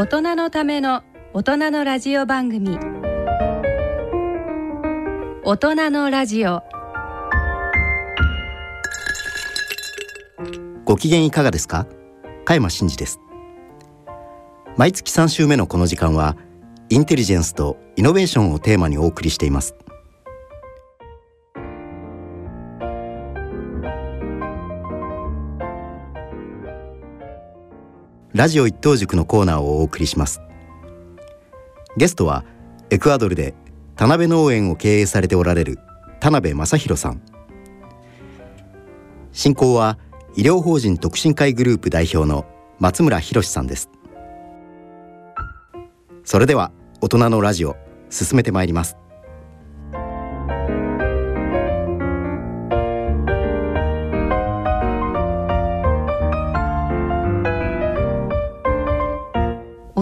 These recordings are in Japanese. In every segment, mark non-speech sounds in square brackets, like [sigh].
大人のための大人のラジオ番組。大人のラジオ。ご機嫌いかがですか？加山真嗣です。毎月3週目のこの時間はインテリジェンスとイノベーションをテーマにお送りしています。ラジオ一等塾のコーナーをお送りします。ゲストはエクアドルで田辺農園を経営されておられる田辺正弘さん。進行は医療法人特進会グループ代表の松村博さんです。それでは大人のラジオ進めてまいります。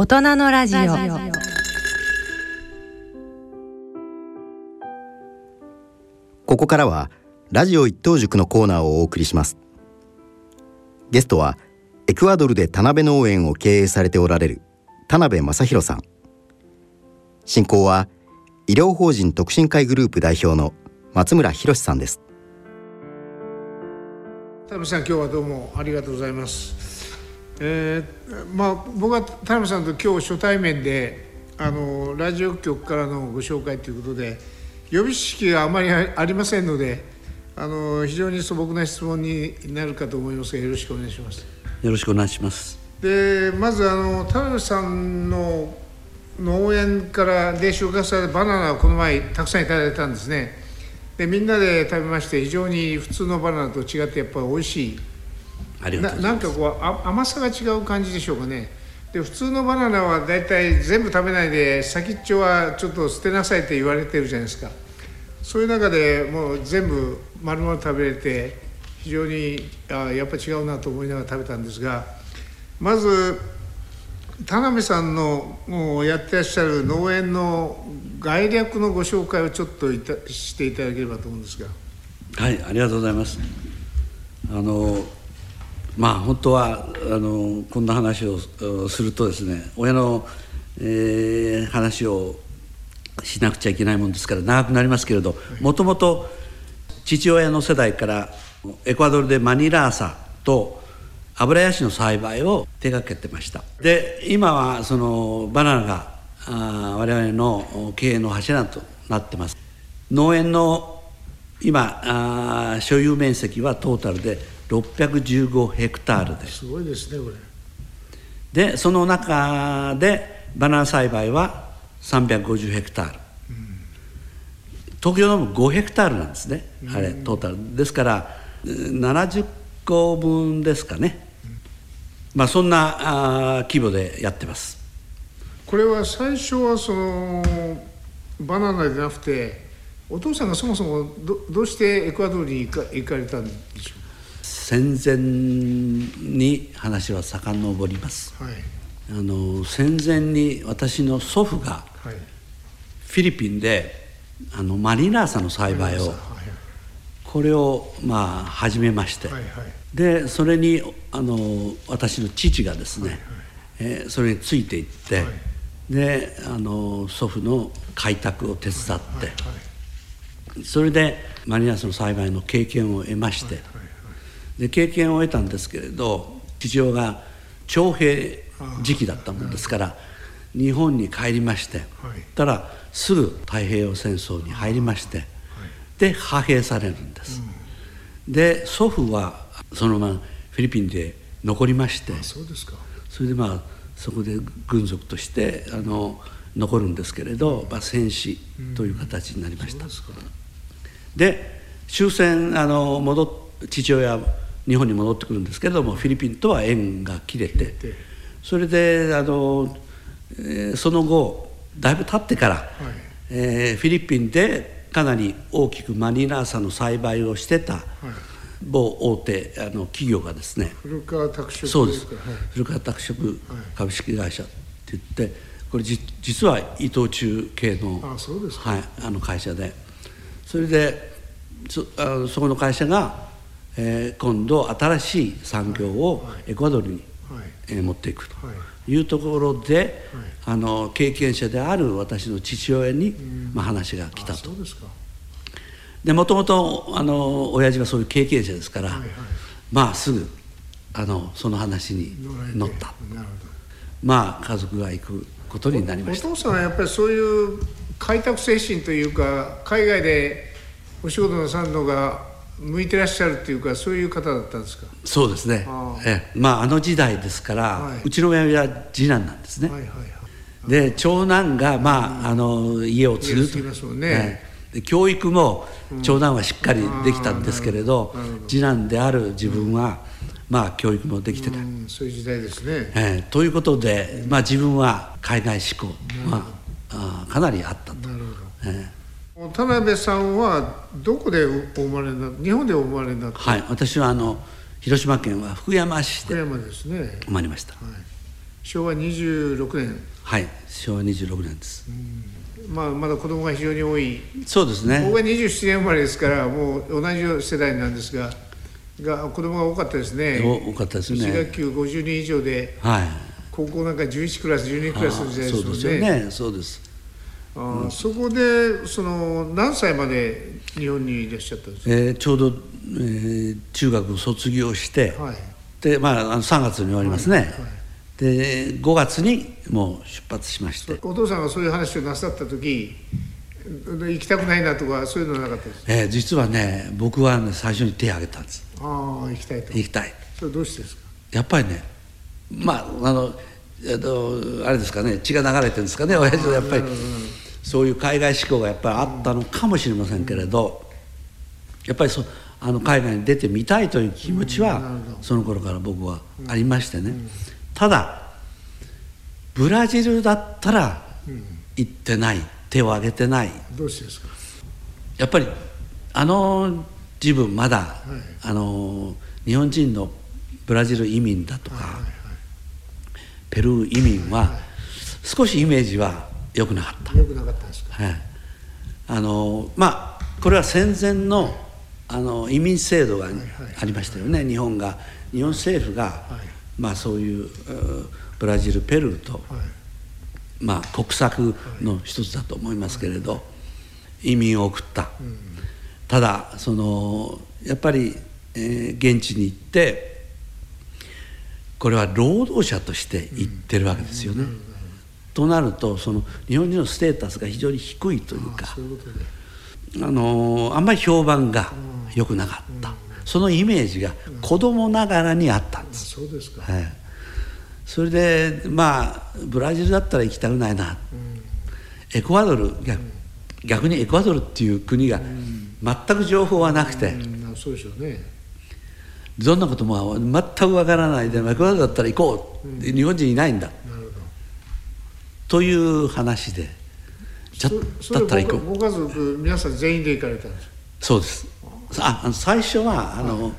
大人のラジオ。ここからはラジオ一等塾のコーナーをお送りします。ゲストはエクアドルで田辺農園を経営されておられる田辺正弘さん。進行は医療法人特進会グループ代表の松村博さんです。田辺さん今日はどうもありがとうございます。えーまあ僕は田辺さんと今日初対面であのラジオ局からのご紹介ということで予備知識があまりあありませんのであの非常に素朴な質問になるかと思いますがよろしくお願いします。よろしくお願いします。でまずあの田辺さんの農園からで収穫されたバナナをこの前たくさんいただいたんですねでみんなで食べまして非常に普通のバナナと違ってやっぱり美味しいありがななとうございます。んかこうあ甘さが違う感じでしょうかねで普通のバナナは大体全部食べないで先っちょはちょっと捨てなさいって言われてるじゃないですかそういう中でもう全部丸々食べれて非常にあやっぱ違うなと思いながら食べたんですがまず田辺さんのもうやってらっしゃる農園の概略のご紹介をちょっといたしていただければと思うんですがはい、ありがとうございます。あのまあ本当はあのこんな話をするとですね、親の、えー話をしなくちゃいけないもんですから長くなりますけれど、もともと父親の世代からエクアドルでマニラーサと油ヤシの栽培を手がけてました。で今はそのバナナがあ我々の経営の柱となってます。農園の今あ所有面積はトータルで615ヘクタールです。すごいですねこれ。でその中でバナナ栽培は350ヘクタール、東京ドーム5ヘクタールなんですね、あれトータル。ですからうん70個分ですかね、まあそんなあー規模でやってます。これは最初はそのバナナじゃなくてお父さんがそもそもどどうしてエクアドルに行か行かれたんでしょ戦前に話は遡ります。うはい。あの戦前に私の祖父がはい。フィリピンであのマリナーサの栽培をはいこれをまあ始めまして、はいはい。でそれにあの私の父がですね、えーそれについていって、はい。であの祖父の開拓を手伝って、はいはいそれでマリナスの栽培の経験を得まして、で経験を得たんですけれど父親が徴兵時期だったもんですから日本に帰りまして、たらすぐ太平洋戦争に入りまして、で派兵されるんです、で祖父はそのままフィリピンで残りましてそうですか。それでまあそこで軍属としてあの残るんですけれど、まあ、戦死という形になりました、で終戦あの戻っ父親は日本に戻ってくるんですけれどもフィリピンとは縁が切れてそれであのえーその後だいぶ経ってから、えーフィリピンでかなり大きくマニラーサの栽培をしてた某大手あの企業がですね古川拓殖そうです。か？はい。古川拓殖株式会社って言ってこれじ実は伊藤忠系のあそうですか。はい、あの会社で。それでそあのそこの会社が、えー今度新しい産業をエクアドルに、はい。えー持っていくとはい。いうところで、あの経験者である私の父親に、まあ、話が来たあとそうですか。でもともとあの親父はそういう経験者ですから、はいはい。まあすぐあのその話に乗った。まあ家族が行くことになりました。父さんはやっぱりそういう開拓精神というか海外でお仕事なさるのが向いてらっしゃるっていうかそういう方だったんですか？そうですね。ええ。まああの時代ですから、はい。うちの親父は次男なんですね、はいはいはい。で長男が、まあ、あの家を継ぐと。ますもんね。ええ。で教育も長男はしっかりできたんですけれど,、ああなるほど。次男である自分は、まあ教育もできてない、うん。そういう時代ですね。ええ。ということで、まあ、自分は海外志向は、ああかなりあったと、なるええ。ほど田辺さんはどこでお生まれにな日本でお生まれになった？はい、私はあの広島県は福山市で福山ですね、生まれました、はい、昭和26年、はい昭和26年です、まあ、まだ子供が非常に多い。そうですね。僕は27年生まれですからもう同じ世代なんですがが子供が多かったですね。お多かったですね。1学級50人以上ではい。高校なんか11クラス12クラスの時代ですもそうですよね。そうですあーそこでその何歳まで日本にいらっしゃったんですか、えーちょうど、えー中学を卒業して、はい。でまあ、あの3月に終わりますね、はいはいで5月にもう出発しまして、お父さんがそういう話をなさった時行きたくないなとかそういうのはなかったですえー実はね僕は、ね、最初に手を挙げたんです。ああ行きたいと。行きたい。それどうしてですか？やっぱりねまああのえっとあれですかね血が流れてるんですかね親父はやっぱりそういう海外志向がやっぱりあったのかもしれませんけれど、やっぱりそあの海外に出てみたいという気持ちは、その頃から僕はありましてね、ただブラジルだったら行ってない手を挙げてない。どうしてですか？やっぱりあの自分まだ、い。あの日本人のブラジル移民だとか、はいはいペルー移民は少しイメージは良くなかった、良くなかったんですか？はい。あのまあこれは戦前のあの移民制度がありましたよね、日本が日本政府が、はい。まあ、そういううブラジルペルーと、はい。まあ、国策の一つだと思いますけれど、移民を送った、ただそのやっぱり、えー現地に行ってこれは労働者として行ってるわけですよね。となるとその日本人のステータスが非常に低いというかあのあんまり評判が良くなかった、そのイメージが子供ながらにあったんあです。そうですか。はい、それでまあブラジルだったら行きたくないな、エクアドル逆逆にエクアドルっていう国が全く情報はなくて、うん。そうでしょうね。どんなことも全くわからない。でエクアドルだったら行こう、日本人いないんだという話でじゃそだったら行こう。ごご家族皆さん全員で行かれたんですそうです。あ最初はあの、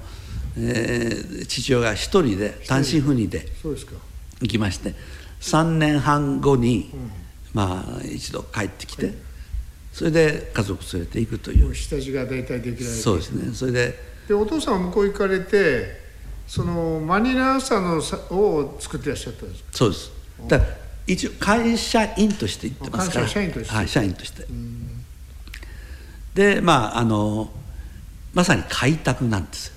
えー父親が一人で単身赴任で行きまして3年半後に、まあ一度帰ってきて、それで家族連れて行くという。下地が大体できられて。そうですね。それででお父さんは向こう行かれてそのマニラ朝のさを作ってらっしゃったんですか？そうです。だ一応会社員として行ってますから。会社員として。はい、社員として。でまああのまさに開拓なんです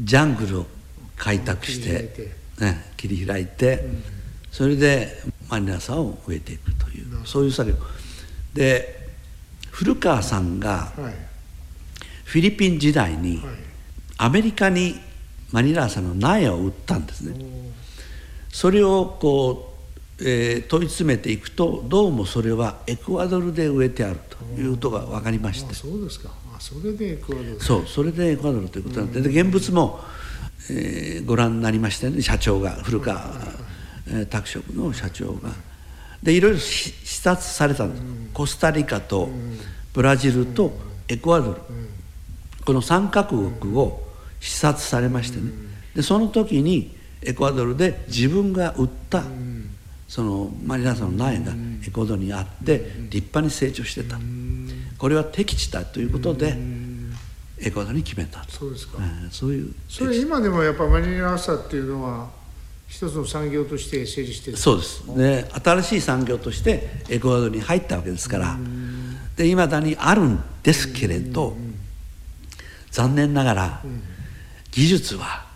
ジャングルを開拓して切り開いね、切り開いて、それでマニラさを植えていくというそういう作業。で古川さんがはい。フィリピン時代にはい。アメリカにマニラーサの苗を売ったんですね。それをこう、えー問い詰めていくとどうもそれはエクアドルで植えてあるということが分かりまして。あそうですか。あそれでエクアドル。そうそれでエクアドルということなんで。で現物も、えーご覧になりましたよね。社長が古川、えー拓殖の社長が、でいろいろ視察されたんです、コスタリカとブラジルとエクアドル、この3カ国を視察されましてね。でその時にエクアドルで自分が売ったそのマリナさんの苗がエクアドルにあって立派に成長してた。これは適地だということでエクアドルに決めたそうですか、えーそういうそれ今でもやっぱマニラ朝っていうのは一つの産業として成立してる。そうです。で新しい産業としてエクアドルに入ったわけですから。でいまだにあるんですけれど残念ながら技術は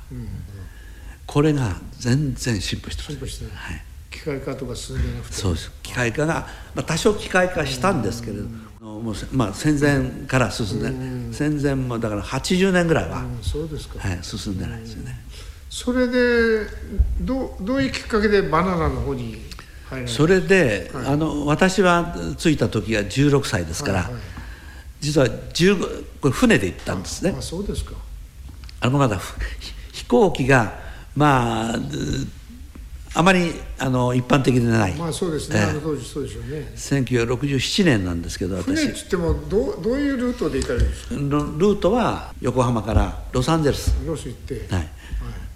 これが全然進歩してません進歩してない。はい機械化とか進んでなくてそうです。機械化が、まあ、多少機械化したんですけれどもうせ、まあ、戦前から進んで戦前もだから80年ぐらいは、うんそうですか、はい、進んでないですよね。それでどうどういうきっかけでバナナの方にそれで、あの私は着いた時が16歳ですから、はいはい。実は15これ船で行ったんですね。あそうですか。あのまだふ飛行機がまあうあまりあの一般的でない、まあそうですね、ええ。あの当時そうでしょうね。1967年なんですけど私。船っつってもどうどういうルートで行かれるんですか？ルルートは横浜からロサンゼルス、ロス行って、はい、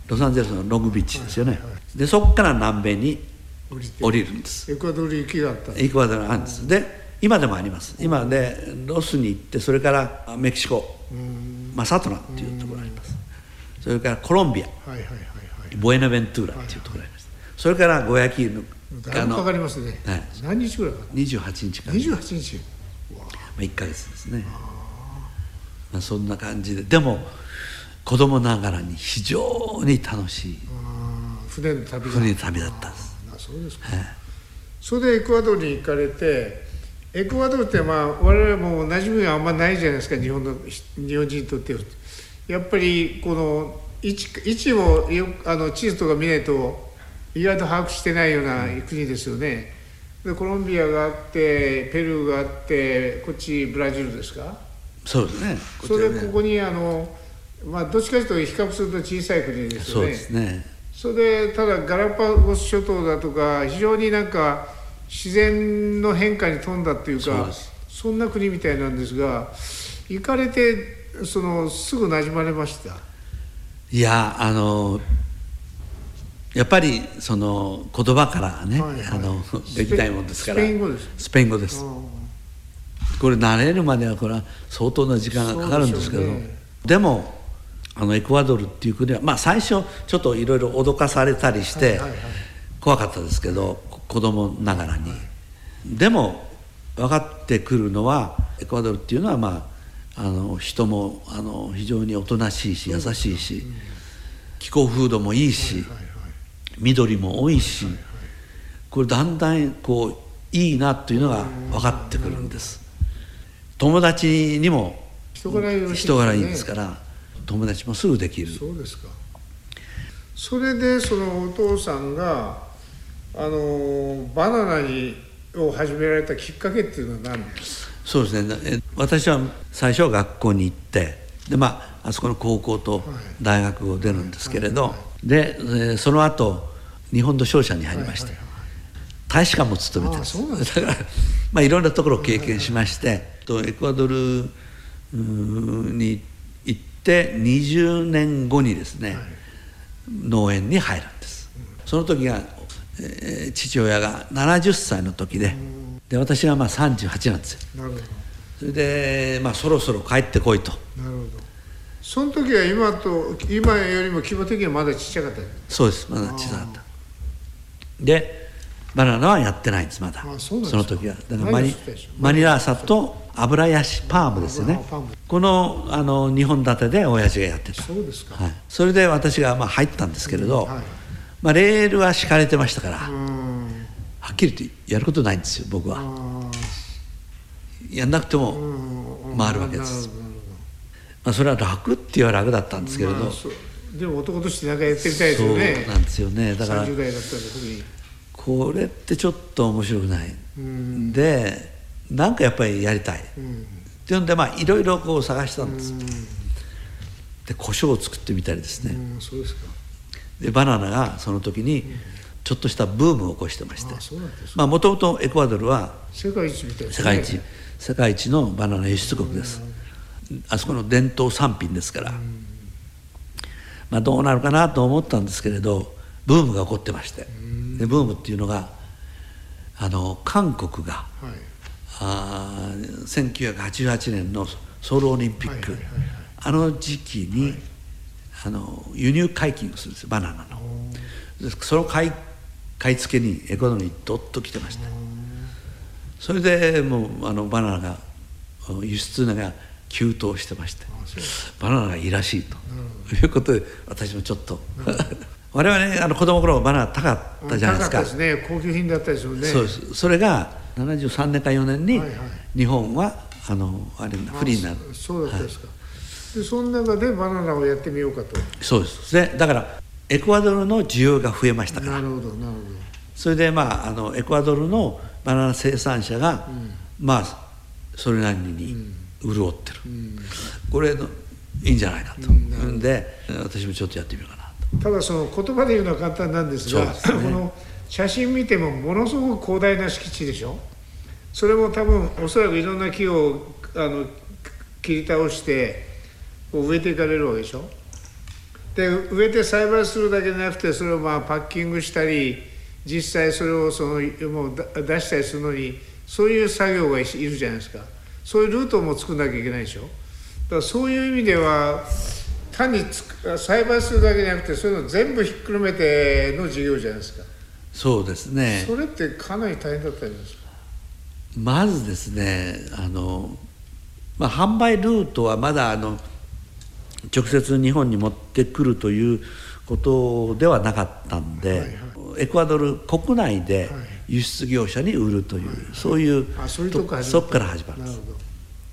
ロサンゼルスのロングビーチですよね、はいはいはでそこから南米に降りて。降りるんです。エクアドル行きがあったエクアドルあるんです。で今でもあります。今でロスに行ってそれからメキシコ。マサトナっていうところがあります。それからコロンビア。はいはいはいはい。ボエナベントゥーラっていうところがありますそれからゴヤキールだいぶかかりますね、はい。何日ぐらいかかる28日から、ま28日。あ、1か月ですね。まあ、そんな感じで。でも子供ながらに非常に楽しい。船の旅が船の旅だったんです。あそうですか、はい。それでエクアドルに行かれてエクアドルってまあ我々も馴染みがあんまないじゃないですか。日本の日本人にとって。やっぱりこの位置位置をよあの地図とか見ないと意外と把握してないような国ですよね。でコロンビアがあってペルーがあってこっちブラジルですか？そうですね。それでここにあのまあどっちかというと比較すると小さい国ですそうよねですね。それでただガラパゴス諸島だとか非常になんか自然の変化に富んだっていうかそんな国みたいなんですが行かれてそのすぐ馴染まれました？いやあのやっぱりその言葉からね、はいはい。あのできないもんですから。スペイン語です。これ慣れるまではこれは相当な時間がかかるんですけど。でね。でもあのエクアドルっていう国はまあ最初ちょっといろいろ脅かされたりしてはいはいはい。怖かったですけどこ子供ながらに、でも分かってくるのはエクアドルっていうのはまああの人もあの非常におとなしいし優しいし気候風土もいいし緑も多いしこれだんだんこういいなというのが分かってくるんです。友達にも人柄いいいですから友達もすぐできる。そうですか。それでそのお父さんがあのバナナにを始められたきっかけっていうのは何ですか？そうですね。え私は最初は学校に行ってでまああそこの高校と大学を出るんですけれどでえーその後日本の商社に入りまして大使館も務めてああそうなんでだからまあいろんなところを経験しましてとエクアドルに行って20年後にですね、農園に入るんです。その時が、えー父親が70歳の時でで私がまあ38なんですよ。それで、まあ、そろそろ帰ってこいと。なるほどその時は今と今よりも規模的にはまだちっちゃかった。よそうです。まだ小さかった。でバナナはやってないんですまだ。あその時は。だからマニマニラ朝と油ヤシパームですよね。このあの2本立てで親父がやってた。そうですか、はい、それで私がまあ入ったんですけれど、うんはい。まあ、レールは敷かれてましたから、うはん。っきり言ってやることないんですよ僕は、あやんなくてーもうん回るわけです、まあ、それは楽って言えば楽だったんですけれど、まあでも男として何かやってみたいですよね。そうなんですよね。だから30代だったら特に。これってちょっと面白くない、うん。でなんかやっぱりやりたい、うん。っていうんでまあいろいろこう探したんです、で胡椒を作ってみたりですね、うんそうですか。でバナナがその時にちょっとしたブームを起こしてまして。もともとエクアドルは世界一みたいですね。世界一。世界一のバナナ輸出国ですあそこの伝統産品ですから。まあどうなるかなと思ったんですけれどブームが起こってまして。でブームっていうのがあの韓国がはい。あー1988年のソウルオリンピック、はいはいはいはい。あの時期に、あの輸入解禁をするんですよバナナの。でその買い買い付けにエクアドルにどっと来てましたそれでもうあのバナナが輸出が急騰してましてバナナがいいらしいと。いうことで私もちょっと [laughs] 我々ねあの子供の頃バナナ高かったじゃないですか。高かったですね高級品だったですよね。そうです。それが73年か4年にはいはい。日本はあのあれ不利になる。そうだったですか、でその中でバナナをやってみようかと。そうです。でだからエクアドルの需要が増えましたから。なるほどなるそれでまああのエクアドルのバナナ生産者が、まあそれなりに潤ってる、これのいいんじゃないかと、ん、で私もちょっとやってみようかなと。ただその言葉で言うのは簡単なんですがね。この写真見てもものすごく広大な敷地でしょ？それも多分おそらくいろんな木をあの切り倒して植えていかれるわけでしょ？で植えて栽培するだけじゃなくてそれをまあパッキングしたり実際それをそのもうだ出したりするのにそういう作業がいるじゃないですかそういうルートも作んなきゃいけないでしょ。だからそういう意味では単に栽培するだけじゃなくてそういうの全部ひっくるめての事業じゃないですか。そうですね。それってかなり大変だったじゃないですか？まずですねあの、まあ、販売ルートはまだあの直接日本に持ってくるということではなかったんで、はいはエクアドル国内で輸出業者に売るという、そういうあそういうとこから始まった。そこから始まるんです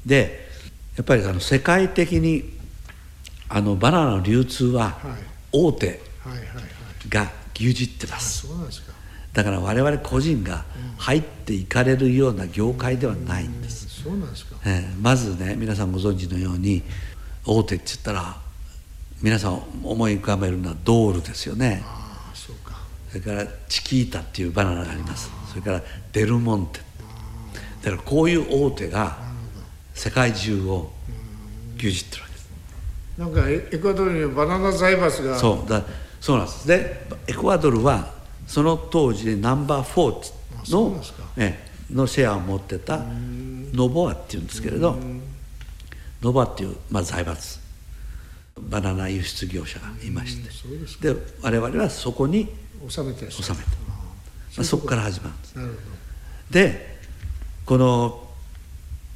でやっぱりあの世界的にあのバナナの流通ははい。大手が牛耳ってまあすだから我々個人が入っていかれるような業界ではないんです、そうなんですか。ええまずね皆さんご存知のように大手って言ったら皆さん思い浮かべるのはドールですよね。ああそうか。それからチキータっていうバナナがあります。それからデルモンテ。だからこういう大手が世界中を牛耳ってるわけです。なんかエエクアドルにはバナナ財閥が。そうだそうなんです。でエクアドルはその当時でナンバー4あそうなんのええのシェアを持ってたノボアっていうんですけれどノボアっていう、まあ、財閥。バナナ輸出業者がいまして。で我々はそこに収めてらっしゃる。収めた、まあ、そこから始まるんです。なるほでこの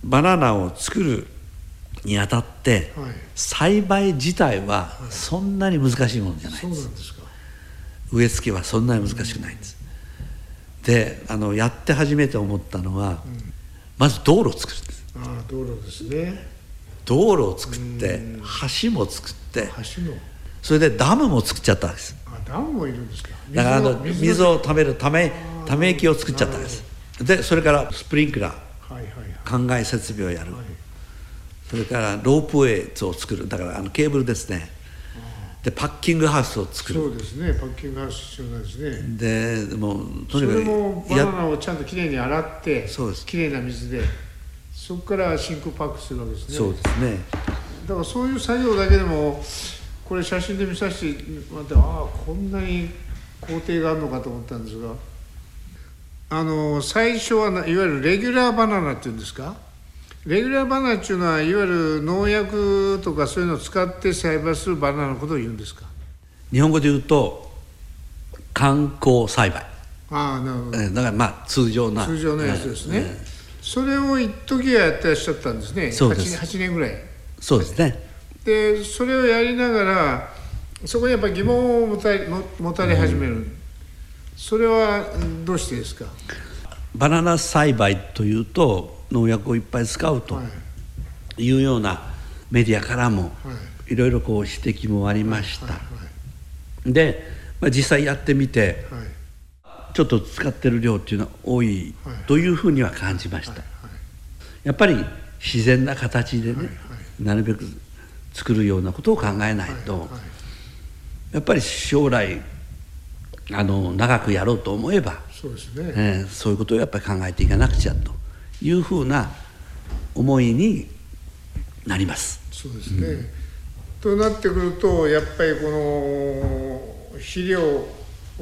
バナナを作るにあたって、はい。栽培自体はそんなに難しいものじゃないどです、そうなんですか。植え付けはそんなに難しくないんです。であのやって初めて思ったのは、まず道路を作るんです。ああ道路ですね。道路を作って橋も作ってそれでダムも作っちゃったんです。あダムもいるんですか。だからあの水をを。ためるためため池を作っちゃったんです。でそれからスプリンクラー。はいはいはい灌漑設備をやる、はいそれからロープウェイを作る。だからあのケーブルですね。でパッキングハウスを作る。そうですね。パッキングハウス必要なんですね。でもうとそにかくれもバナやナをちゃんときれいに洗ってそうです。きれいな水でそこから真空パックするわけですね。そうですね。だからそういう作業だけでもこれ写真で見させてもらってああこんなに工程があるのかと思ったんですがあの最初はいわゆるレギュラーバナナっていうんですか？レギュラーバナナっていうのはいわゆる農薬とかそういうのを使って栽培するバナナのことを言うんですか？日本語で言うと観光栽培。ああなるほど。えーだからまあ通常な通常のやつですね、えそれを一時はやってらっしゃったんですね。そうです。8, 8年ぐらい。ーそうですね。でそれをやりながらそこにやっぱり疑問を持たれも持たれ始める、それはうんどうしてですか？バナナ栽培というと農薬をいっぱい使うとはい。いうようなメディアからもはい。ろいろこう指摘もありました、はいで、まあ、実際やってみてちょっと使ってる量っていうのは多いはい。というふうには感じました、やっぱり自然な形でね、なるべく作るようなことを考えないと、やっぱり将来あの長くやろうと思えばそうですね、えーそういうことをやっぱり考えていかなくちゃというふうな思いになります。そうですね、となってくるとやっぱりこの肥料、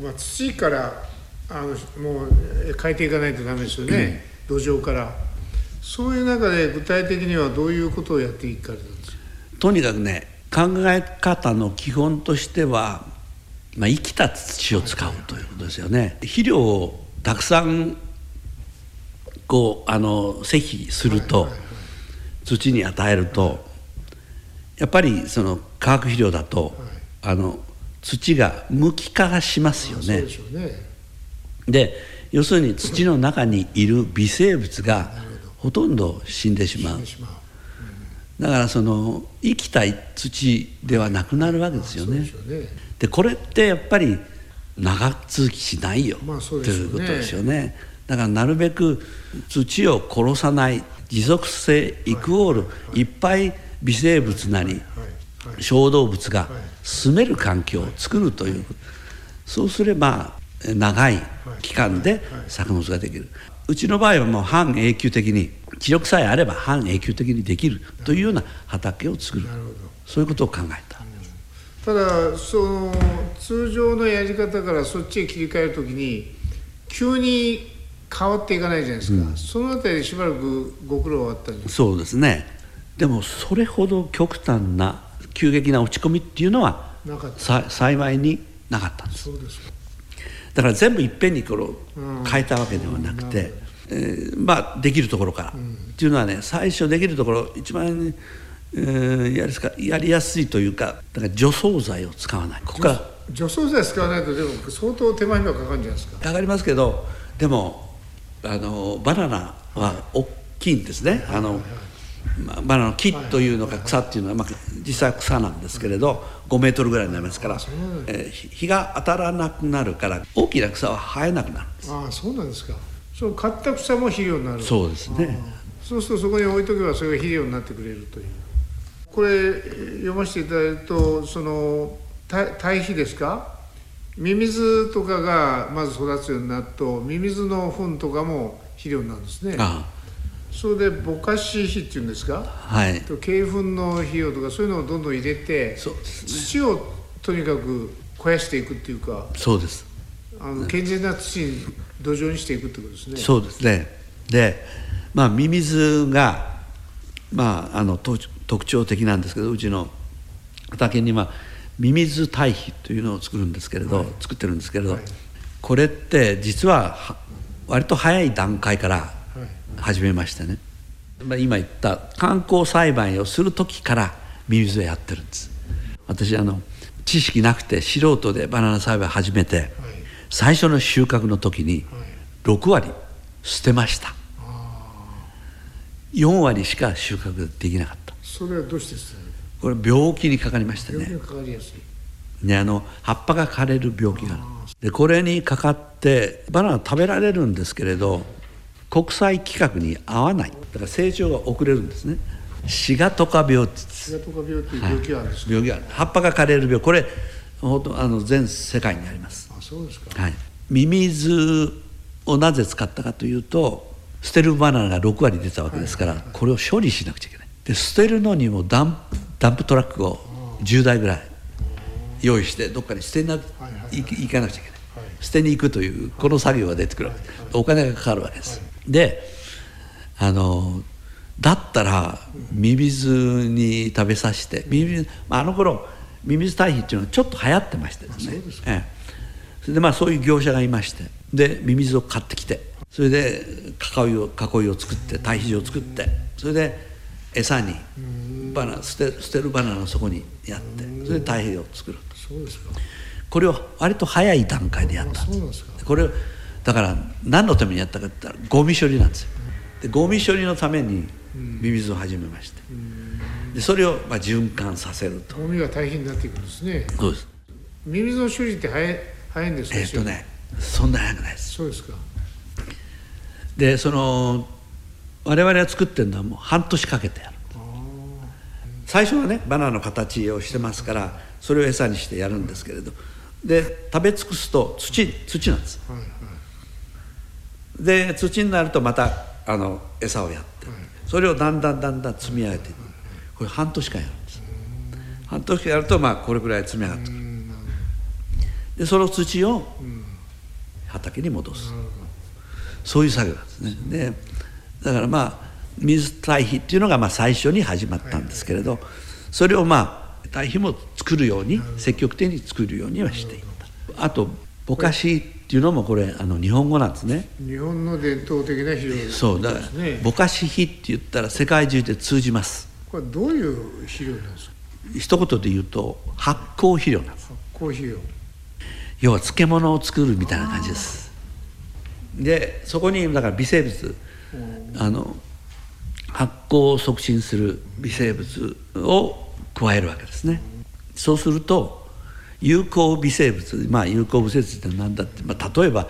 まあ、土からあのもうえ変えていかないとダメですよね、土壌から。そういう中で具体的にはどういうことをやっていかれたんですかとにかくね考え方の基本としては、まあ、生きた土を使うということですよね。肥料をたくさんこうあの施肥すると、土に与えるとやっぱりその化学肥料だと、あの土が無機化しますよね。で。要するに土の中にいる微生物がほとんど死んでしまう。だからその生きた土ではなくなるわけですよねでこれってやっぱり長続きしないよ、まあそうということですよね。だからなるべく土を殺さない。持続性イクオール、いっぱい微生物なり、はいはい。小動物が住める環境を作るという、そうすればえ長い期間で作物ができる、うちの場合はもう半永久的に気力さえあれば半永久的にできるというような畑を作る。そういうことを考えた、ただその通常のやり方からそっちへ切り替えるときに急に変わっていかないじゃないですか、そのあたりしばらくご苦労はあったんですそうですね。でもそれほど極端な急激な落ち込みっていうのは幸いになかったんです。そうですか。だから全部いっぺんにこのうん。変えたわけではなくて、えーまあできるところから、っていうのはね最初できるところ一番、えーやりすかやりやすいというかだから除草剤を使わない。ここから。除草剤使わないとでも相当手間暇かかるんじゃないですか。かかりますけどでもあのバナナは大きいんですね、あのまあバナナの木というのか草っていうのは、まあ、実際は草なんですけれど5メートルぐらいになりますから、えー日日が当たらなくなるから大きな草は生えなくなるんです。ああそうなんですか。その買った草も肥料になる。そうですね。そうするとそこに置いとけばそれが肥料になってくれるというこれえー読ませていただいるとそのた堆肥ですか？ミミズとかがまず育つようになるとミミズの糞とかも肥料になるんですね。あそれでぼかし肥っていうんですか？はい。と鶏粉の肥料とかそういうのをどんどん入れてそうです土をとにかく肥やしていくっていうかそうです。あの健全な土に土壌にしていくってことですね。そうですね。でまあミミズがまああのと特徴的なんですけどうちの畑にはミミズ堆肥というのを作るんですけれど、作ってるんですけれど、はい。これって実はは割と早い段階からはい。始めましてね、まあ、今言った観光栽培をする時からミミズをやってるんです。私あの知識なくて素人でバナナ栽培始めて、最初の収穫の時に6割捨てました。4割しか収穫できなかったそれはどうしてですかこれ病気にかかりましてね。病気がかかりやすい。ねあの葉っぱが枯れる病気がある。でこれにかかってバナナ食べられるんですけれど国際規格に合わない。だから成長が遅れるんですね。シガトカ病シガトカ病という病気があるんですか、病気がある。葉っぱが枯れる病。これほんとあの全世界にあります。あそうですか。はい、ミミズをなぜ使ったかというと捨てるバナナが6割出たわけですから、これを処理しなくちゃいけないで捨てるのにもダンプダンプトラックを10台ぐらい用意してどっかに捨てな、はい行かなくちゃいけない、はい。捨てに行くというこの作業が出てくるわけ。です、お金がかかるわけです、であのだったらミミズに食べさせてミミズ、まあ、あの頃ミミズ堆肥っていうのはちょっと流行ってましてですね。ええ。それでまあそういう業者がいましてでミミズを買ってきてそれで囲いを囲いを作って堆肥を作ってそれで餌にバナナ捨て捨てるバナナの底にやってそれで堆肥を作る。そうですかこれを割と早い段階でやったんです。か。これをだから何のためにやったかって言ったらゴミ処理なんですよ。でゴミ処理のためにミミズを始めまして。でそれをまあ循環させると。ゴミが大変になっていくんですね。そうです。ミミズの処理って早い早いんですか？えっ、とねそんな早くないです。そうですか。でその我々が作ってるのはもう半年かけてやる。最初はねバナナの形をしてますからそれを餌にしてやるんですけれど。で食べ尽くすと土土なんです、で土になるとまたあの餌をやって、それをだんだんだんだん積み上げていく。これ半年間やるんです。半年間やるとまあこれぐらい積み上がってくる。でその土を畑に戻す。そういう作業なんですね。でだからまあ水堆肥っていうのがまあ最初に始まったんですけれどそれをまあ堆肥も作るように積極的に作るようにはしていった。あとぼかしっていうのもこれあの日本語なんですね。日本の伝統的な肥料そうだからぼかし肥って言ったら世界中で通じます。これどういう肥料なんですか？一言で言うと発酵肥料なんです発酵肥料。要は漬物を作るみたいな感じです。でそこにだから微生物あの発酵を促進する微生物を加えるわけですね。そうすると有効微生物まあ有効微生物って何だって、まあ、例えば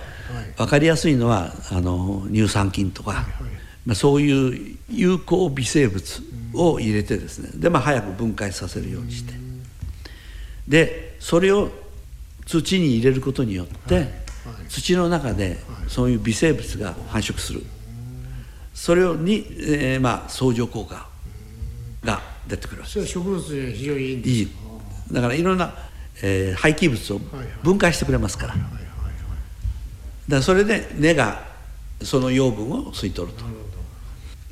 分かりやすいのはあの乳酸菌とか、まあ、そういう有効微生物を入れてですね。で、まあ、早く分解させるようにして。でそれを土に入れることによって、土の中でそういう微生物が繁殖する、それに、えーまあ相乗効果が出てくるわけそれは植物には非常にいいんですいい。だからいろんな、えー廃棄物を分解してくれますから,、だそれで根がその養分を吸い取ると、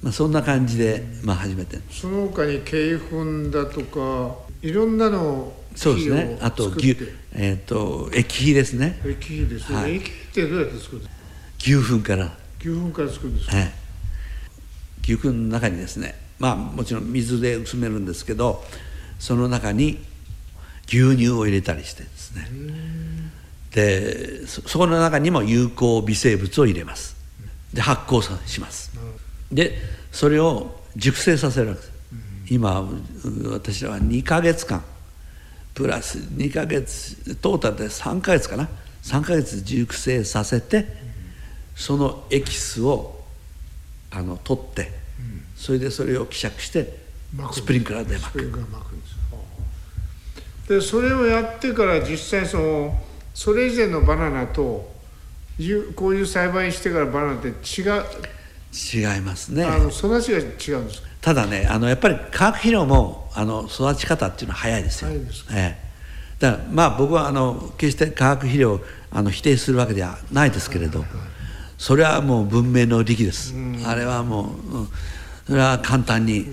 まあ、そんな感じで、まあ、始めて。るその他に鶏粉だとかいろんなのそうですね。あと牛作っー、と液肥ですね。液肥ですね、はい。液肥ってどうやって作る？んですか牛糞から。牛粉から作るんですか、はい、牛糞の中にですねまあもちろん水で薄めるんですけどその中に牛乳を入れたりしてですね。でそこの中にも有効微生物を入れます。で発酵さします。でそれを熟成させるわけです。今う私は2ヶ月間プラス2ヶ月トータルで3ヶ月かな。3ヶ月熟成させてそのエキスをあの取ってそれでそれを希釈してスプリンクラーで巻く。ですでそれをやってから実際そのそれ以前のバナナとこういう栽培してからバナナって違う、違いますね。あの育ちが違うんですか？ただねあのやっぱり化学肥料もあの育ち方っていうのは早いですよ。ですか？ええ。だからまあ僕はあの決して化学肥料をあの否定するわけではないですけれどそれはもう文明の利器です、あれはもう、うん。それは簡単に、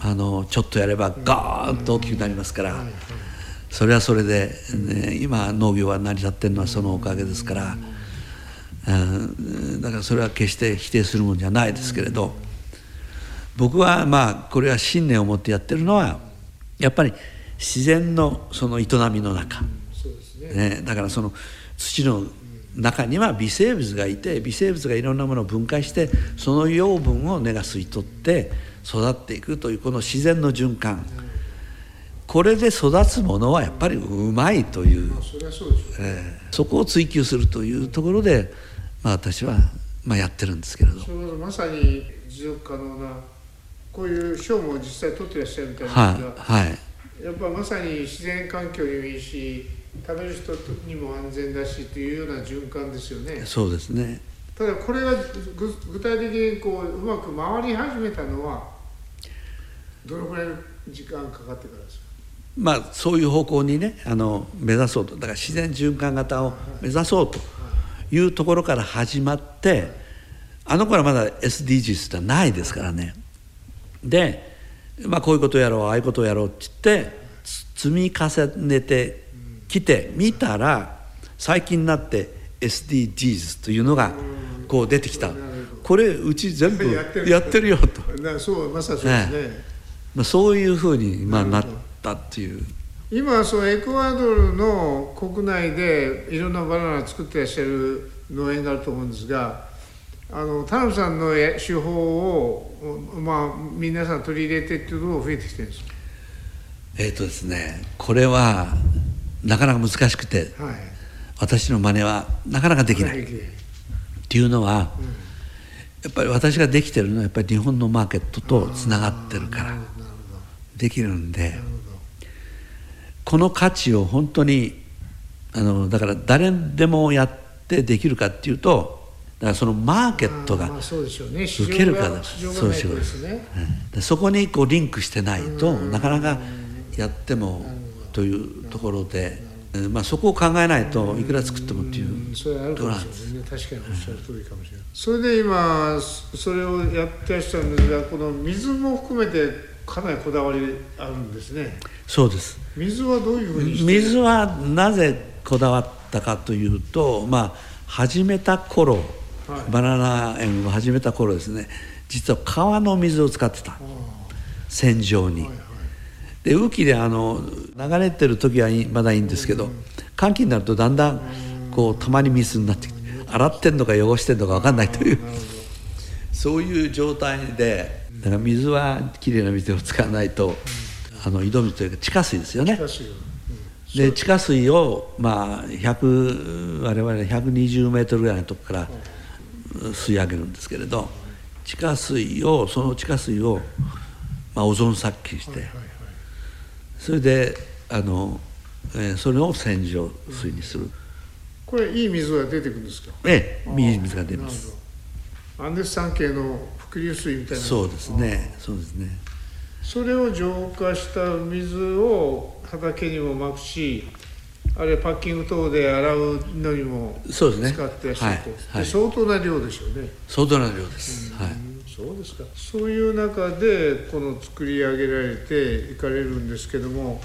あのちょっとやればガーンと大きくなりますから、それはそれで、ね、今農業は成り立ってるのはそのおかげですから、うん。だからそれは決して否定するもんじゃないですけれど、僕はまあこれは信念を持ってやってるのはやっぱり自然のその営みの中、ね、だからその土の中には微生物がいて微生物がいろんなものを分解してその養分を根が吸い取って育っていくというこの自然の循環。これで育つものはやっぱりうまいという、そこを追求するというところで、まあ、私は、まあ、やってるんですけれど。まさに持続可能なこういう賞も実際取ってらっしゃるみたいですが、はい。やっぱまさに自然環境にもいいし食べる人にも安全だしというような循環ですよね。そうですね。ただこれがぐ具体的にこううまく回り始めたのはどのくらいの時間かかってからですか？まあそういう方向にねあの目指そうと。だから自然循環型を目指そうとい。うところから始まってあの頃はまだ SDGs ってないですからね。で、まあ、こういうことをやろうああいうことをやろうって言ってつ積み重ねてきてみたら最近になって SDGs というのがこう出てきた。これうち全部やってる。よと。なそうまさにそうですね、まあ、そういうふうに、まあ、なったっていう。今そのエクアドルの国内でいろんなバナナ作ってらっしゃる農園があると思うんですがあの田辺さんのえ手法を、まあ、皆さん取り入れてっていうところが増えてきてるんですえっ、とですねこれはなかなか難しくてはい。私の真似はなかなかできない。っていうのは、やっぱり私ができてるのはやっぱり日本のマーケットとつながってるから。できるんでこの価値を本当にあのだから誰でもやってできるかっていうとだからそのマーケットが受けるかだ場が市場がないとですね。そこにこうリンクしてないとなかなかやってもというところで、うんまあ、そこを考えないといくら作ってもっていううんそれはあるかところもしれないね。確かにおっしゃる通りかもしれない。それで今そそれをやってらっしゃるんですがこの水も含めてかなりこだわりあるんですね。そうです。水はどういうふうに水はなぜこだわったかというとまあ始めた頃、はい。バナナ園を始めた頃ですね。実は川の水を使ってた。洗浄に。で雨季であの流れてる時はまだいいんですけど乾季になるとだんだんこうたまに水になってきて洗ってんのか汚してんのか分かんないというそういう状態でだから水はきれいな水を使わないとあの井戸水というか地下水ですよね。で地下水をまあ100我々120メートルぐらいのとこから吸い上げるんですけれど地下水をその地下水を、まあ、オゾン殺菌して、それであの、えーそれを洗浄水にする、これいい水が出てくるんですか？ええいい水が出ます。アンデス山系の伏流水みたいな。そうですねそうですね。それを浄化した水を畑にもまくしあるいはパッキング等で洗うのにもそうですね。使ってらっしゃると、はいはい。で相当な量でしょうね、相当な量です、はい。うんそうですか。そういう中でこの作り上げられていかれるんですけども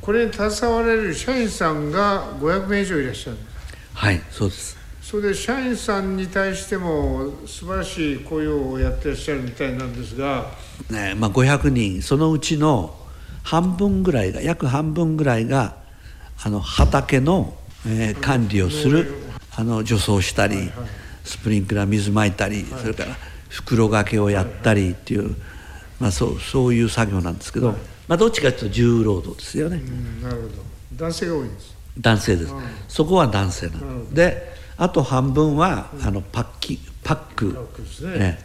これに携わられる社員さんが500名以上いらっしゃるんです。はいそうです。それで社員さんに対しても素晴らしい雇用をやってらっしゃるみたいなんですが。ねまあ、500人そのうちの半分ぐらいが約半分ぐらいがあの畑の、えー管理をするあの除草したり、スプリンクラー水まいたり、それから袋掛けをやったりっていう、まあ、そうそういう作業なんですけど、まあ、どっちかというと重労働ですよね、うんなるほど。男性が多いんです。男性です、そこは男性なのであと半分は、あのパッキパック。パックですね。ええ。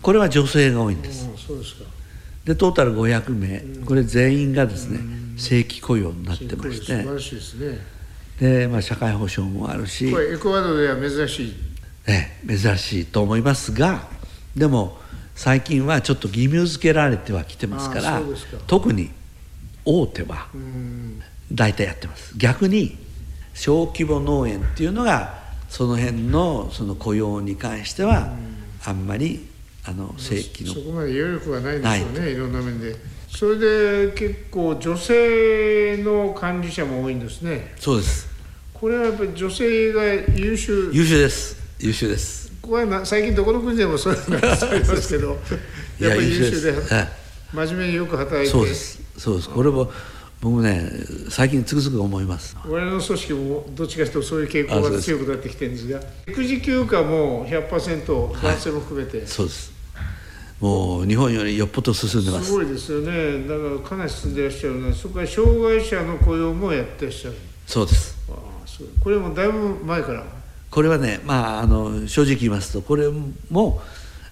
これは女性が多いんです。うんそうですか。でトータル500名、これ全員がですね、正規雇用になってまし素て晴らしいですね。で、まあ、社会保障もあるし。こ、れエクアドルでは珍しい。ね、珍しいと思いますがでも最近はちょっと義務付けられてはきてますから特に大手はうん。大体やってます。逆に小規模農園っていうのがその辺のその雇用に関してはあんまりあの正規の。そこまで余力がないんでしょうなねいろんな面で。それで結構女性の管理者も多いんですね。そうです。これはやっぱり女性が優秀。優秀です。優秀ですこれはな最近どこの国でもそういうのがありますけどいややっぱり優優秀秀で真面目によく働いて。そうですそうです。これも僕ね最近つくづく思います。我々の組織もどっちかというとそういう傾向が強くなってきてるんですが育児休暇も100%男性も含めて、そうです。もう日本よりよっぽど進んでます。すごいですよね。だからかなり進んでいらっしゃるなそこから障害者の雇用もやってらっしゃる。そうです。ああそうこれもだいぶ前からこれはねまああの正直言いますとこれも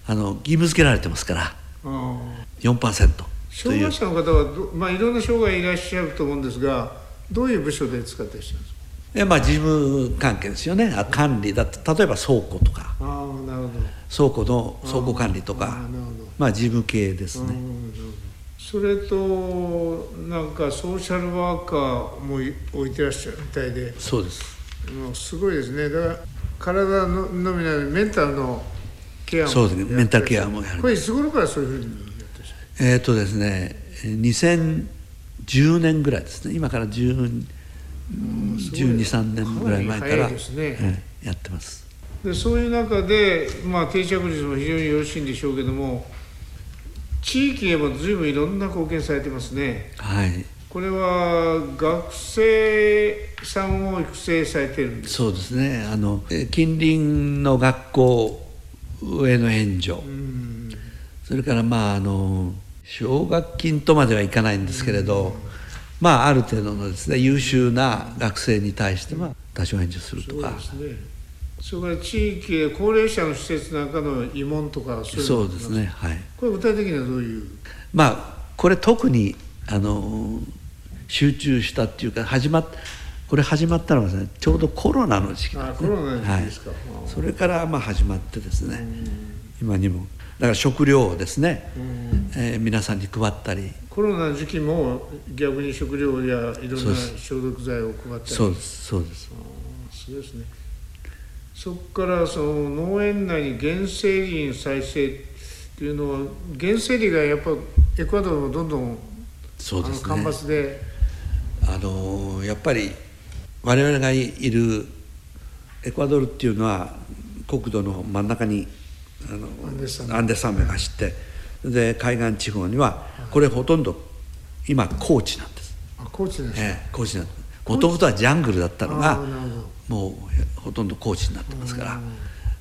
あの義務付けられてますから。ああ4%と障害者の方はど、まあ、いろんな障害いらっしゃると思うんですがどういう部署で使ってらっしゃるんですか？えまあ事務関係ですよね。あ管理。だって例えば倉庫とか。ああなるほど。倉庫の倉庫管理とか。ああなるほど。まあ事務系ですね。それとなんかソーシャルワーカーもい置いてらっしゃるみたいで。そうです。もうすごいですね。だから体ののみならずメンタルのケアもそうですね。メンタルケアもやる。これいつ頃からそういうふうにやってらっしゃるえっ、とですね2010年ぐらいですね。今から10 12、3年ぐらい前からね。ええやってます。でそういう中で、まあ、定着率も非常によろしいんでしょうけども地域へも随分いろんな貢献されてますね。はいこれは学生さんを育成されてるんですそうですね。あのえ近隣の学校への援助、うん。それからまああの奨学金とまではいかないんですけれど、まあある程度のですね優秀な学生に対しては多少援助するとか。そうですね。それから地域へ高齢者の施設なんかの慰問とかそういうのそうですね。はい。これ具体的にはどういう？まあこれ特にあの集中したっていうか始まっこれ始まったのがねちょうどコロナの時期なんあコロナの時期ですか、はい。あ、それからまあ始まってですね今にも。だから食料をですね、えー皆さんに配ったり。コロナの時期も逆に食料やいろんな消毒剤を配ったり。そうです。そうです。そうですね。そこからその農園内に原生林再生っていうのは原生林がやっぱエクアドルもどんどんそうですね。干ばつであのーやっぱり我々がいるエクアドルっていうのは国土の真ん中にあのアンデス山脈。が走ってで海岸地方にはこれほとんど今高地なんです、あ高知ですね、ええ高地なんです。もともとはジャングルだったのがもうほとんど高地になってますから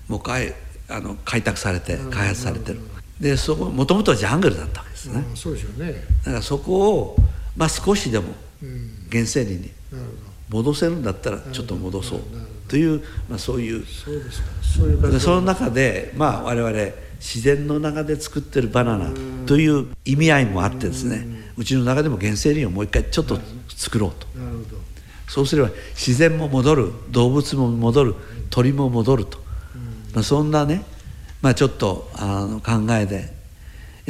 もう開あの開拓されて開発されてる。でそこもともとはジャングルだったわけですね。うんそうでしょうね。だからそこを、まあ、少しでもうん原生林に戻せるんだったらちょっと戻そうという、まあ、そういうその中で、まあ、我々自然の中で作ってるバナナという意味合いもあってですねうちの中でも原生林をもう一回ちょっと作ろうと。そうすれば自然も戻る動物も戻る鳥も戻ると、まあ、そんなね、まあ、ちょっとあの考えで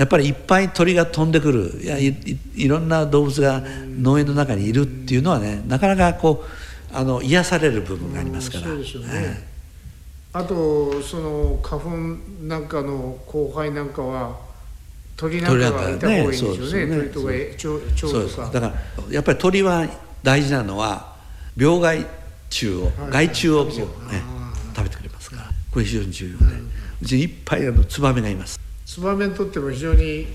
やっぱりいっぱい鳥が飛んでくる。いやいろんな動物が農園の中にいるっていうのはねなかなかこうあの癒される部分がありますから。ね、えあとその花粉なんかの後輩なんかは鳥なんかがいた方がいいんでしょうねね。鳥とかそう蝶とか。だからやっぱり鳥は大事なのは病害虫をはい。害虫をねあ、食べてくれますから。これ非常に重要で。うちにいっぱいあのツバメがいますツバメにとっても非常に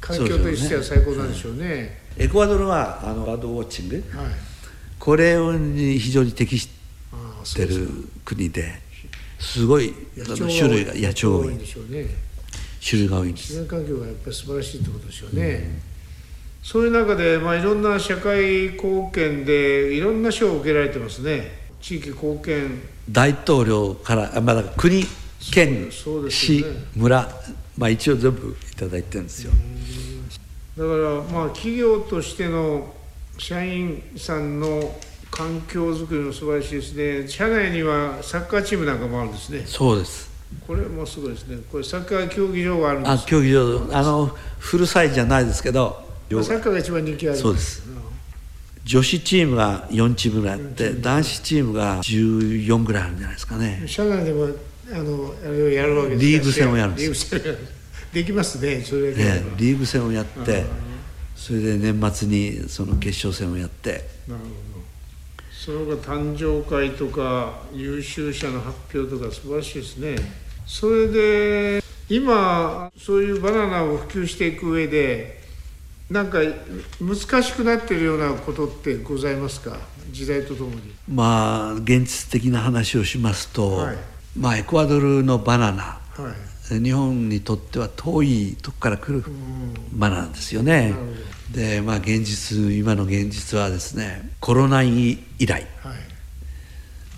環境としては最高なんでしょうね。エクアドルはあのバードウォッチング。はい。これに非常に適してる国ですごい種類が野鳥が多い。んでしょうね。種類が多いんです。自然環境がやっぱり素晴らしいってことでしょうね、そういう中で、まあ、いろんな社会貢献でいろんな賞を受けられてますね。地域貢献。大統領からあまあだから国県そうですよ市ね村まあ一応全部いただいてるんですよ。だからまあ企業としての社員さんの環境づくりも素晴らしいですね。社内にはサッカーチームなんかもあるんですね。そうです。これもすごいですね。これサッカー競技場があるんです。あ競技場。あのフルサイズじゃないですけどまあサッカーが一番人気ある。そうです。女子チームが4チームぐらいあって男子チームが14ぐらいあるんじゃないですかね。社内でもあのやるわけですリーグ戦をやるんです。できますねそれだけでねリーグ戦をやってそれで年末にその決勝戦をやって。なるほど。その他誕生会とか優秀者の発表とか素晴らしいですね。それで今そういうバナナを普及していく上でなんか難しくなってるようなことってございますか？時代とともに。まあ現実的な話をしますと、はいまあエクアドルのバナナ。はい。日本にとっては遠いとこから来るうん。バナナですよね。でまあ現実今の現実はですねコロナ以来。はい。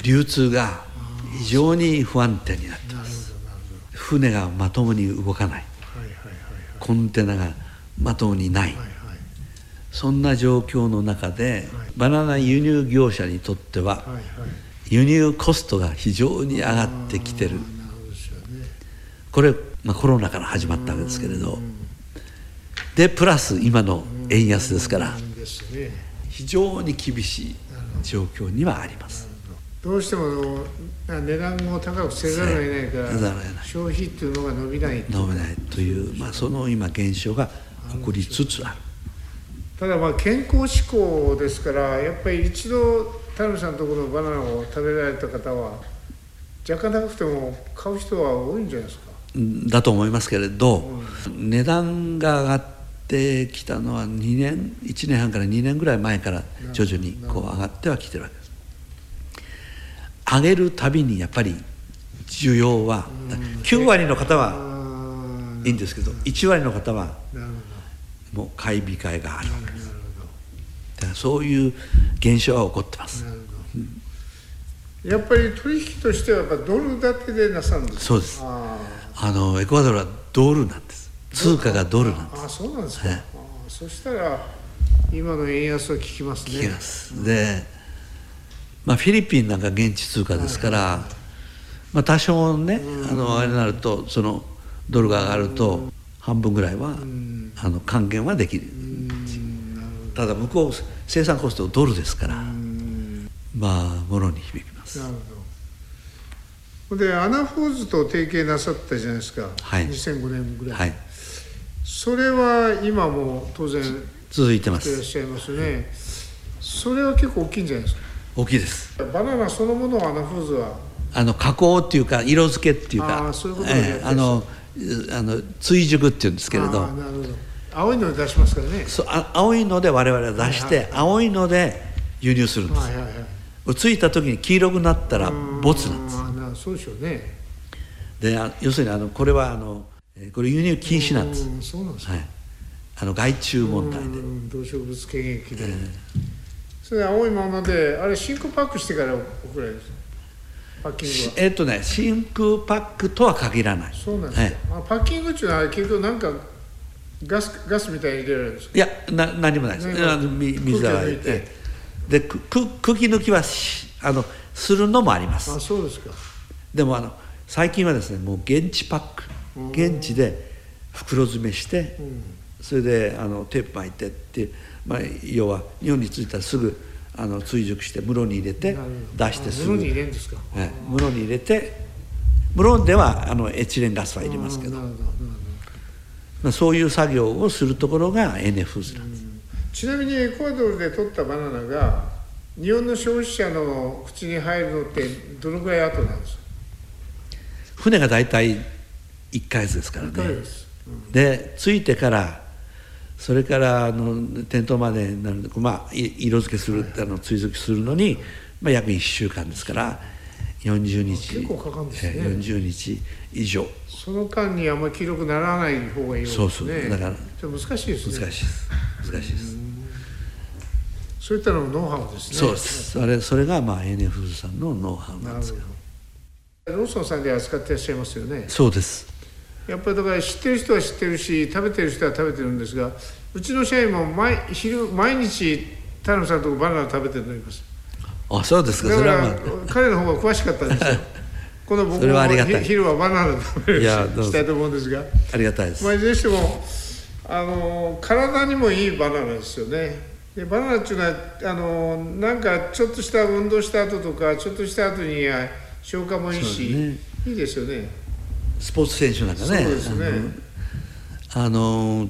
流通が非常に不安定になってなるほどなる船がまともに動かない。コンテナがまともにない。はいはい。そんな状況の中でバナナ輸入業者にとってははいはい輸入コストが非常に上がってきてる。これ、まあ、コロナから始まったわけですけれど。でプラス今の円安ですから非常に厳しい状況にはあります。どうしても値段を高くせざるを得ないから消費っていうのが伸びない飲めないという、まあ、その今現象が起こりつつある。ただまあ健康志向ですからやっぱり一度田辺さんのところのバナナを食べられた方は若干高くても買う人は多いんじゃないですか？うんだと思いますけれど、値段が上がってきたのは2年1年半から2年ぐらい前から徐々にこう上がってはきてるわけです。上げるたびにやっぱり需要は9割の方あはー。いいんですけど1割の方はもう買い控えがあるわけですだからそういう現象は起こってます。やっぱり取引としてはやっぱドル建てでなさるんですか？そうです。ああのエクアドルはドルなんです。通貨がドルなんです。ーあーそうなんですか、はい。あーそしたら今の円安は効きますね。聞きます。でまあ、フィリピンなんか現地通貨ですから、まあ、多少ねあのあれになるとそのドルが上がると半分ぐらいはあの還元はできるただ向こう生産コストドルですからまあものに響きます。なるほど。でアナフーズと提携なさったじゃないですか、はい。2005年ぐらい、はい。それは今も当然続いてましてらっすしゃいますよね。それは結構大きいんじゃないです大きいです。かバナナそのものをアナフーズは？あの加工っていうか色付けっていうあかーそういうことをやってらっしゃるあのあの追熟っていうんですけれど。ああなるほど青いので出しますからね。そうあ青いので我々は出して、青いので輸入するんです、はいはいはい。ついた時に黄色くなったらボツなんです。あなそうでしょうね。であ要するにあのこれはあのえーこれ輸入禁止なんです、うんそうなんですか。はい、あの害虫問題で、うん動植物検疫で、それで青いままであれ真空パックしてから送られるんですパッキングは。えっとね真空パックとは限らない。そうなんですか、あパッキングっていうのは結局なんかガスガスみたいに入れられるんですか？いやな何もないです。あのみ水洗い空いて。ええでくく茎抜きはしあのするのもあります。あそうですか。でもあの最近はですねもう現地パック。現地で袋詰めして、それであのテープ巻いてって、まあ、要は日本に着いたらすぐあの追熟して室に入れて出してすぐ。あ室に入れるんですか？はい。室に入れて室ではあのエチレンガスは入れますけどなるほどまあ、そういう作業をするところが NF フーズなんです、ちなみにエクアドルで取ったバナナが日本の消費者の口に入るのってどのぐらい後なんですか？船が大体1ヶ月ですからね。で着いてからそれからあの店頭までになるまあ、い色付けする、あの追熟するのに、まあ、約1週間ですから40日。結構かかるんですね。えー40日以上。その間にあんまり黄色くならない方がいいわけですね。そうそう。難しいですね。難しいです。難しいです、そういったのもノウハウですね。そうです。それそれがまあ NF フーズさんのノウハウななんですけど。どローソンさんで扱ってらっしゃいますよね。そうです。やっぱりだから知ってる人は知ってるし食べてる人は食べてるんですがうちの社員も毎昼毎日田野さんのとこバナナ食べてるのいます。あそうですか。だからそれはまあ。彼の方が詳しかったんですよ [laughs] この僕それはありがたい。も昼はバナナ食べるしたいと思うんですが。ありがたいです、まあ、いずれにしてもあの体にもいいバナナですよね。でバナナっていうのはあのなんかちょっとした運動した後とかちょっとした後には消化もいいし、ね。いいですよね。スポーツ選手なんかね。そうですね。あの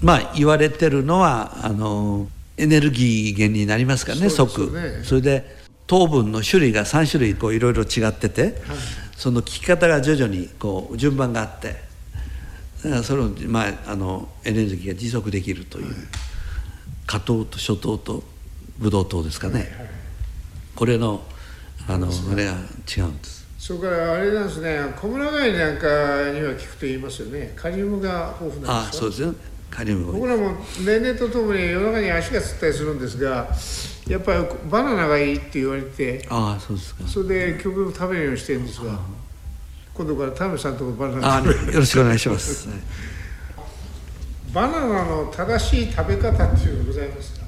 まあ言われてるのはあのエネルギー源になりますからねそうです即。それで糖分の種類が3種類こういろいろ違ってて、その効き方が徐々にこう順番があってだからそれを、まあ、あのエネルギーが持続できるという、果糖と初糖とブドウ糖ですかね、これのあのあれが違うんです。それからあれなんですね。小村貝なんかには聞くと言いますよね。カリウムが豊富なんあですよそうですよ。カリウム僕らも年齢とともに夜中に足がつったりするんですがやっぱりバナナがいいって言われて。ああそうですか。それで極力食べるようにしてるんですが今度から田辺さんとこバナナ。あよろしくお願いします。[laughs] はい。バナナの正しい食べ方っていうのございますか？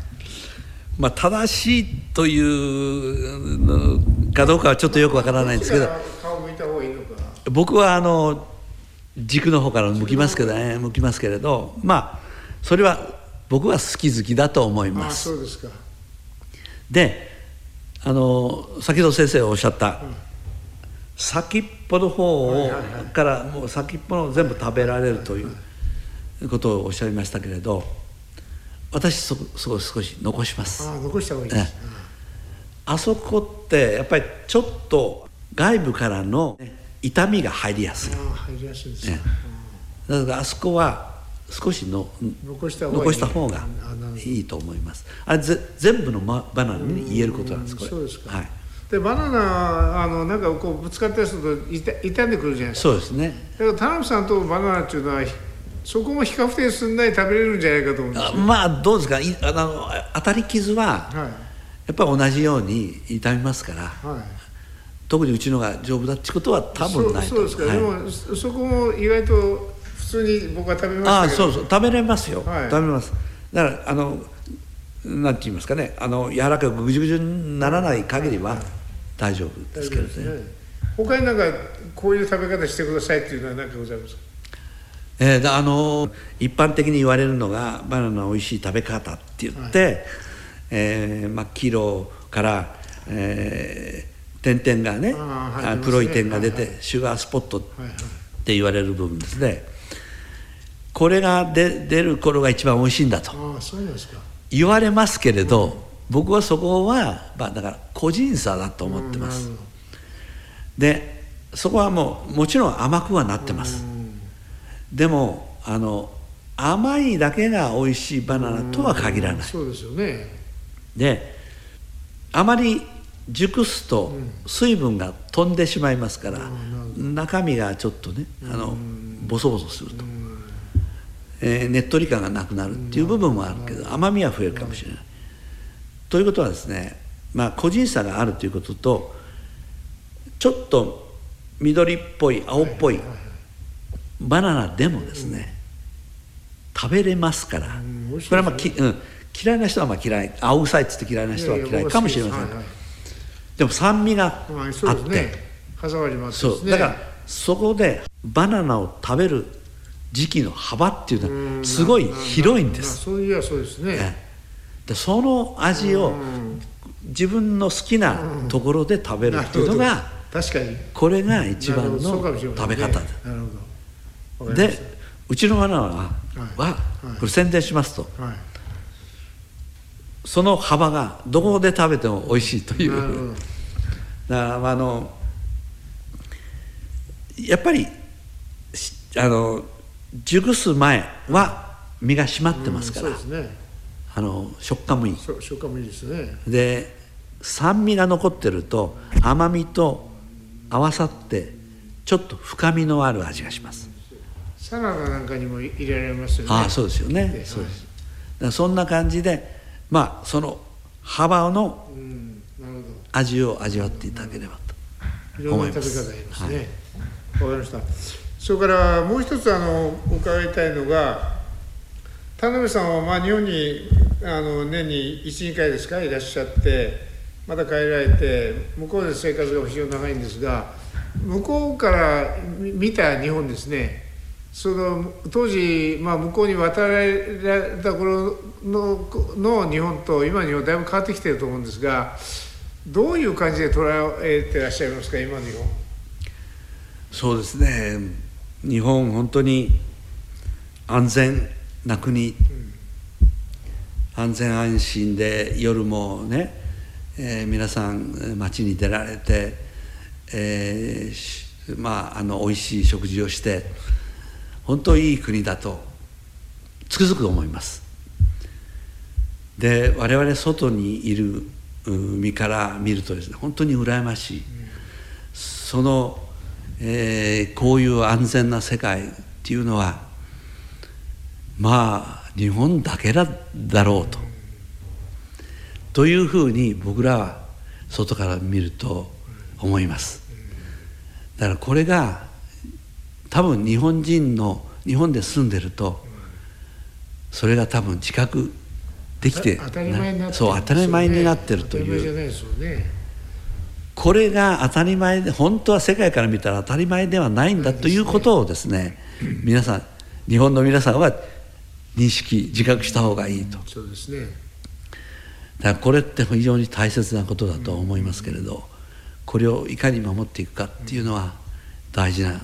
まあ正しいというのかどうかはちょっとよくわからないんですけどこっちから顔向いた方がいいのか。僕はあの軸の方から向きますけどね向きますけれどまあそれは僕は好き好きだと思いああます。そうであの先ほど先生がおっしゃった、先っぽの方を、からもう先っぽの全部食べられるということをおっしゃいましたけれど私そそこ少し残します。ああ残した方がいいです、あそこってやっぱりちょっと外部からのね痛みが入りやすい。入りやすいですか、ねだからあそこは少しの残した方がいい。と思います。あれぜ全部のまバナナに言えることなんですこれ。そうですか。はい。でバナナあのなんかこうぶつかったりすると痛傷んでくるじゃないですか。そうですね。だから田辺さんとバナナっていうのはそこも比較的すんなり食べれるんじゃないかと思うんですまあどうですか。いあの当たり傷ははやっぱり同じように痛みますからいはい。特にうちのが丈夫だってことは多分ないと思そうですか、はい。でもそそこも意外と普通に僕は食べまああそうそう。食べれますよ、はい。食べれます。だからあのなんて言いますかね。あの柔らかくぐじゅぐじゅにならない限りは大丈夫ですけどね。ね。他になんかこういう食べ方してくださいっていうのは何かございますか？えー、あの一般的に言われるのがバナナの美味しい食べ方って言って、はい、えー、まあ、キロから、えー、点々がね、はい、黒い点が出て、シュガースポットって言われる部分ですねこれがで出る頃が一番美味しいんだと。言われますけれど、うん、僕はそこは、まあ、だから個人差だと思ってます、うん、でそこはもうもちろん甘くはなってます、うん。でもあの甘いだけが美味しいバナナとは限らない。そうですよね。であまり熟すと水分が飛んでしまいますから、中身がちょっとねあのボソボソすると、えー、ねっとり感がなくなるっていう部分もあるけど甘みは増えるかもしれない。ということはですねまあ個人差があるということとちょっと緑っぽい青っぽい、バナナでもですね、うん、食べれますから、これはまあき、うん、嫌いな人はまあ嫌い青臭いっつって嫌いな人は嫌いかもしれません。で,、も酸味があって、そうだからそこでバナナを食べる時期の幅っていうのはすごい広いんです。そういやそうですね。でその味を自分の好きなところで食べるっていうのが確かに。これが一番の食べ方だ。なるほど。でうちのバナナは、はい。これ宣伝しますと、はい、その幅がどこで食べても美味しいという。だからあのやっぱりあの熟す前は身が締まってますから、うんね、あの食感もいい食感もいいですねで酸味が残ってると甘みと合わさってちょっと深みのある味がしますサラダなんかにも入れられますよね。ああそうですよね。そうです。だそんな感じで、まあその幅の味を味わっていただければと思います。いろんな食べ方ありますね。わ、はい、かりました。それからもう一つあの伺いたいのが、田辺さんはまあ日本にあの年に一二回ですかいらっしゃって、また帰られて向こうで生活が非常に長いんですが、向こうから見た日本ですね。その当時、まあ、向こうに渡られた頃のの日本と今の日本だいぶ変わってきてると思うんですがどういう感じで捉えてらっしゃいますか今の日本そうですね日本本当に安全な国、安全安心で夜もね、えー、皆さん街に出られて、えー、まああの美味しい食事をして本当いい国だとつくづく思います。で我々外にいる身から見るとですね本当に羨ましい、その、えー、こういう安全な世界っていうのはまあ日本だけだだろうと、うん、というふうに僕らは外から見ると思います。だからこれが多分日本人の日本で住んでるとそれが多分自覚できて当たり前になってそう当たり前になってるというこれが当たり前で本当は世界から見たら当たり前ではないんだということをですね皆さん日本の皆さんは認識自覚した方がいいとそうですねだからこれって非常に大切なことだと思いますけれどこれをいかに守っていくかっていうのは大事な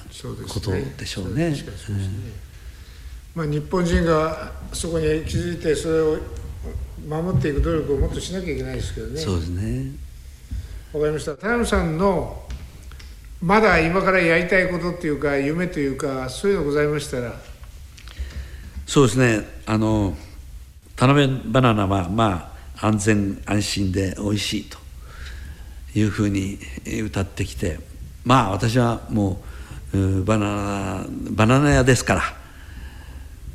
ことでしょうね。まあ、日本人がそこに気づいてそれを守っていく努力をもっとしなきゃいけないですけどね。そうですね。わかりました。田辺さんのまだ今からやりたいことっていうか夢というかそういうのございましたら。そうですね。あの田辺バナナはまあ安全安心で美味しいというふうに歌ってきて。まあ私はもうバナナバナナ屋ですから、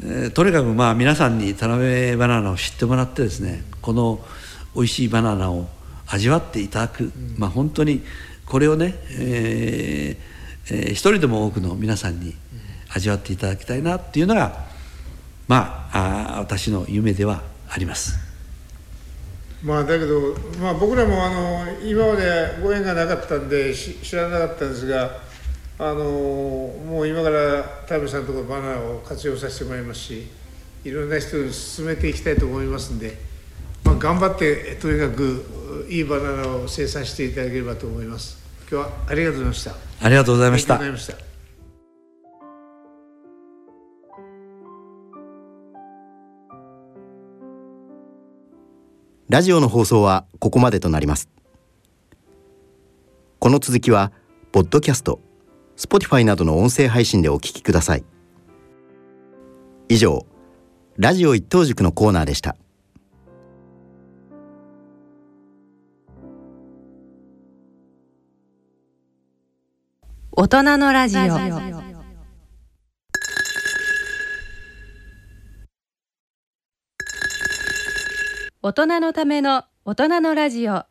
えー、とにかくまあ皆さんに田辺バナナを知ってもらってですねこの美味しいバナナを味わっていただく、うん、まあ本当にこれをね、えーえー、一人でも多くの皆さんに味わっていただきたいなっていうのがまああ私の夢ではあります。まあだけど、まあ、僕らもあの今までご縁がなかったんで知らなかったんですがあのもう今から田辺さんとかバナーを活用させてもらいますしいろんな人に進めていきたいと思いますんで、まあ、頑張ってとにかくいいバナナを生産していただければと思います。今日はありがとうございました。ありがとうございました。ラジオの放送はここまでとなります。この続きはポッドキャスト Spotify などの音声配信でお聞きください。以上ラジオ一等塾のコーナーでした大人のラジオ。大人のための大人のラジオ。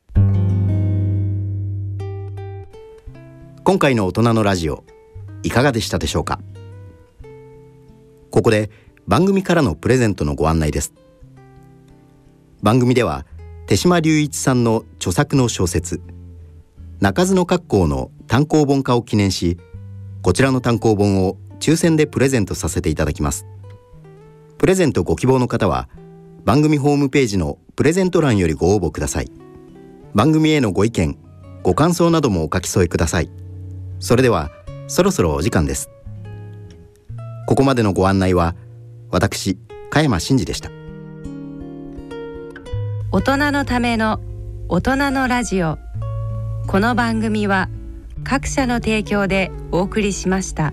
今回の大人のラジオいかがでしたでしょうか？ここで番組からのプレゼントのご案内です。番組では手島隆一さんの著作の小説鳴かずの格好の単行本化を記念しこちらの単行本を抽選でプレゼントさせていただきます。プレゼントご希望の方は番組ホームページのプレゼント欄よりご応募ください。番組へのご意見ご感想などもお書き添えください。それではそろそろお時間です。ここまでのご案内は私加山真嗣でした。大人のための大人のラジオ。この番組は各社の提供でお送りしました。